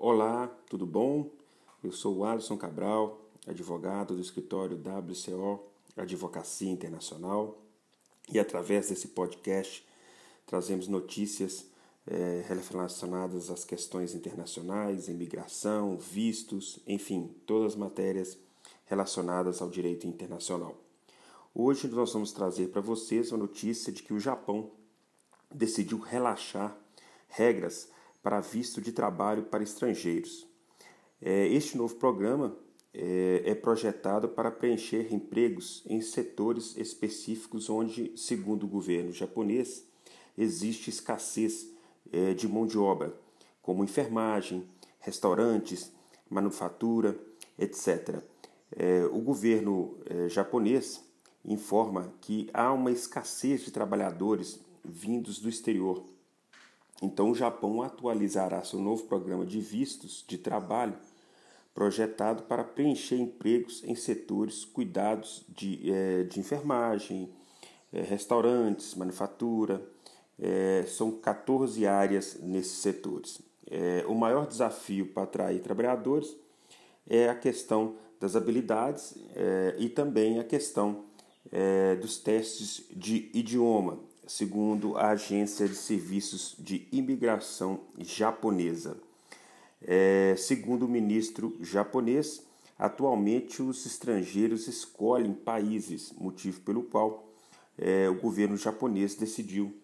Olá, tudo bom? Eu sou o Alisson Cabral, advogado do escritório WCO Advocacia Internacional e através desse podcast trazemos notícias é, relacionadas às questões internacionais, imigração, vistos, enfim, todas as matérias relacionadas ao direito internacional. Hoje nós vamos trazer para vocês a notícia de que o Japão decidiu relaxar regras para visto de trabalho para estrangeiros. É, este novo programa é, é projetado para preencher empregos em setores específicos onde, segundo o governo japonês, existe escassez é, de mão de obra, como enfermagem, restaurantes, manufatura, etc. O governo japonês informa que há uma escassez de trabalhadores vindos do exterior então, o Japão atualizará seu novo programa de vistos de trabalho projetado para preencher empregos em setores cuidados de, é, de enfermagem, é, restaurantes, manufatura. É, são 14 áreas nesses setores. o maior desafio para atrair trabalhadores é a questão das habilidades e também a questão dos testes de idioma, segundo a Agência de Serviços de Imigração japonesa. É, segundo o ministro japonês, atualmente os estrangeiros escolhem países, motivo pelo qual é, o governo japonês decidiu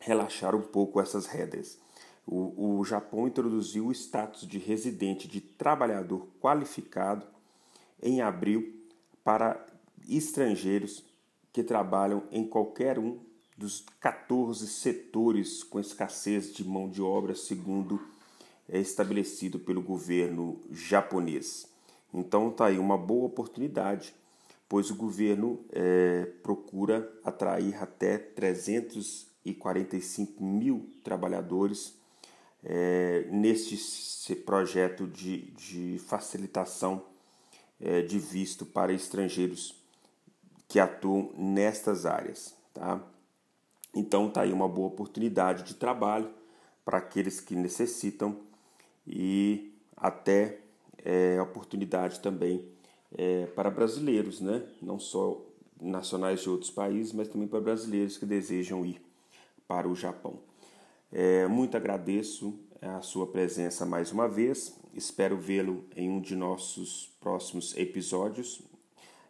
relaxar um pouco essas regras. O, o Japão introduziu o status de residente de trabalhador qualificado em abril para estrangeiros que trabalham em qualquer um dos 14 setores com escassez de mão de obra, segundo é estabelecido pelo governo japonês. Então está aí uma boa oportunidade, pois o governo é, procura atrair até 345 mil trabalhadores é, neste projeto de, de facilitação é, de visto para estrangeiros que atuam nestas áreas. Tá? Então tá aí uma boa oportunidade de trabalho para aqueles que necessitam e até é, oportunidade também é, para brasileiros, né? não só nacionais de outros países, mas também para brasileiros que desejam ir para o Japão. É, muito agradeço a sua presença mais uma vez, espero vê-lo em um de nossos próximos episódios.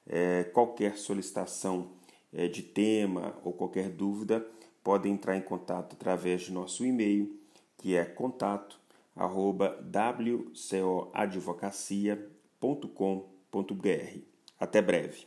É, qualquer solicitação é, de tema ou qualquer dúvida, podem entrar em contato através de nosso e-mail, que é contato. Até breve.